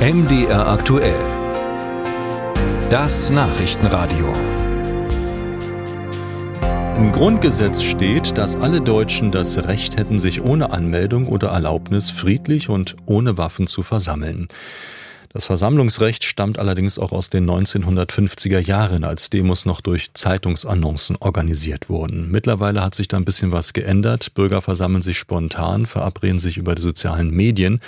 MDR aktuell. Das Nachrichtenradio. Im Grundgesetz steht, dass alle Deutschen das Recht hätten, sich ohne Anmeldung oder Erlaubnis friedlich und ohne Waffen zu versammeln. Das Versammlungsrecht stammt allerdings auch aus den 1950er Jahren, als Demos noch durch Zeitungsannoncen organisiert wurden. Mittlerweile hat sich da ein bisschen was geändert. Bürger versammeln sich spontan, verabreden sich über die sozialen Medien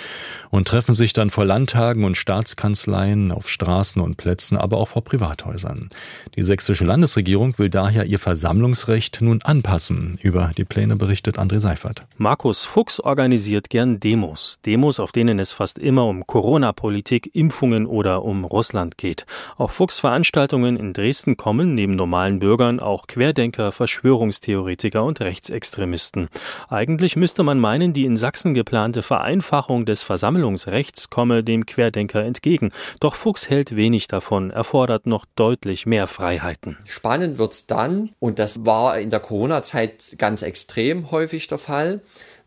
und treffen sich dann vor Landtagen und Staatskanzleien, auf Straßen und Plätzen, aber auch vor Privathäusern. Die sächsische Landesregierung will daher ihr Versammlungsrecht nun anpassen. Über die Pläne berichtet André Seifert. Markus Fuchs organisiert gern Demos. Demos, auf denen es fast immer um Corona-Politik, Impfungen oder um Russland geht. Auf Fuchs Veranstaltungen in Dresden kommen neben normalen Bürgern auch Querdenker, Verschwörungstheoretiker und Rechtsextremisten. Eigentlich müsste man meinen, die in Sachsen geplante Vereinfachung des Versammlungsrechts komme dem Querdenker entgegen. Doch Fuchs hält wenig davon, erfordert noch deutlich mehr Freiheiten. Spannend wird's dann, und das war in der Corona-Zeit ganz extrem häufig der Fall,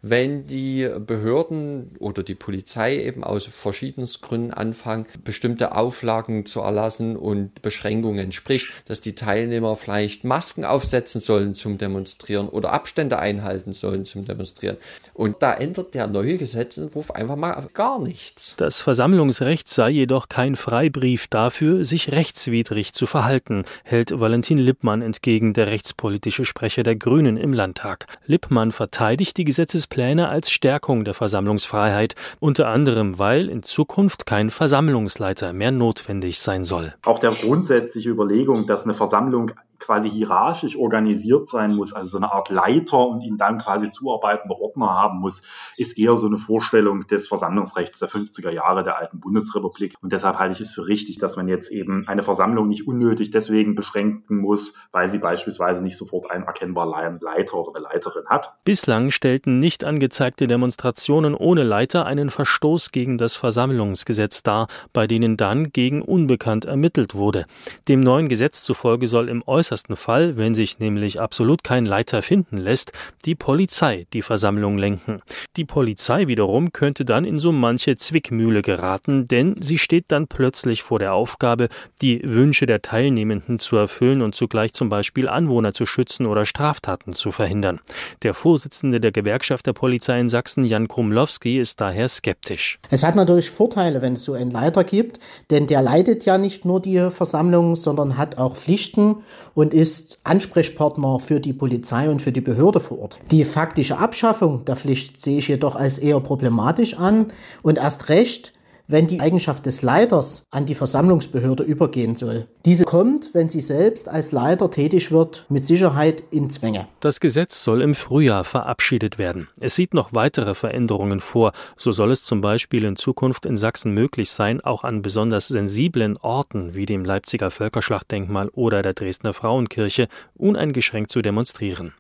wenn die Behörden oder die Polizei eben aus verschiedensten Gründen anfangen, bestimmte Auflagen zu erlassen und Beschränkungen. Sprich, dass die Teilnehmer vielleicht Masken aufsetzen sollen zum Demonstrieren oder Abstände einhalten sollen zum Demonstrieren. Und da ändert der neue Gesetzentwurf einfach mal gar nichts. Das Versammlungsrecht sei jedoch kein Freibrief dafür, sich rechtswidrig zu verhalten, hält Valentin Lippmann entgegen, der rechtspolitische Sprecher der Grünen im Landtag. Lippmann verteidigt die Gesetzespläne Pläne als Stärkung der Versammlungsfreiheit, unter anderem weil in Zukunft kein Versammlungsleiter mehr notwendig sein soll. Auch der grundsätzliche Überlegung, dass eine Versammlung quasi hierarchisch organisiert sein muss, also so eine Art Leiter und ihn dann quasi zuarbeitender Ordner haben muss, ist eher so eine Vorstellung des Versammlungsrechts der 50er Jahre der alten Bundesrepublik. Und deshalb halte ich es für richtig, dass man jetzt eben eine Versammlung nicht unnötig deswegen beschränken muss, weil sie beispielsweise nicht sofort einen erkennbaren Leiter oder eine Leiterin hat. Bislang stellten nicht angezeigte Demonstrationen ohne Leiter einen Verstoß gegen das Versammlungsgesetz dar, bei denen dann gegen Unbekannt ermittelt wurde. Dem neuen Gesetz zufolge soll im äußersten äußersten Fall, wenn sich nämlich absolut kein Leiter finden lässt, die Polizei die Versammlung lenken. Die Polizei wiederum könnte dann in so manche Zwickmühle geraten, denn sie steht dann plötzlich vor der Aufgabe, die Wünsche der Teilnehmenden zu erfüllen und zugleich zum Beispiel Anwohner zu schützen oder Straftaten zu verhindern. Der Vorsitzende der Gewerkschaft der Polizei in Sachsen, Jan Krumlowski, ist daher skeptisch. Es hat natürlich Vorteile, wenn es so einen Leiter gibt, denn der leitet ja nicht nur die Versammlung, sondern hat auch Pflichten und ist Ansprechpartner für die Polizei und für die Behörde vor Ort. Die faktische Abschaffung der Pflicht sehe ich jedoch als eher problematisch an und erst recht, wenn die Eigenschaft des Leiters an die Versammlungsbehörde übergehen soll. Diese kommt, wenn sie selbst als Leiter tätig wird, mit Sicherheit in Zwänge. Das Gesetz soll im Frühjahr verabschiedet werden. Es sieht noch weitere Veränderungen vor. So soll es zum Beispiel in Zukunft in Sachsen möglich sein, auch an besonders sensiblen Orten wie dem Leipziger Völkerschlachtdenkmal oder der Dresdner Frauenkirche uneingeschränkt zu demonstrieren.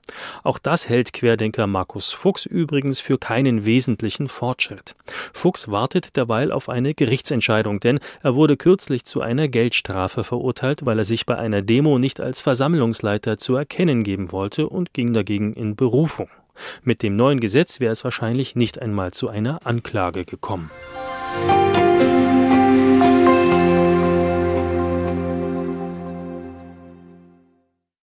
Auch das hält Querdenker Markus Fuchs übrigens für keinen wesentlichen Fortschritt. Fuchs wartet derweil auf eine Gerichtsentscheidung, denn er wurde kürzlich zu einer Geldstrafe verurteilt, weil er sich bei einer Demo nicht als Versammlungsleiter zu erkennen geben wollte und ging dagegen in Berufung. Mit dem neuen Gesetz wäre es wahrscheinlich nicht einmal zu einer Anklage gekommen.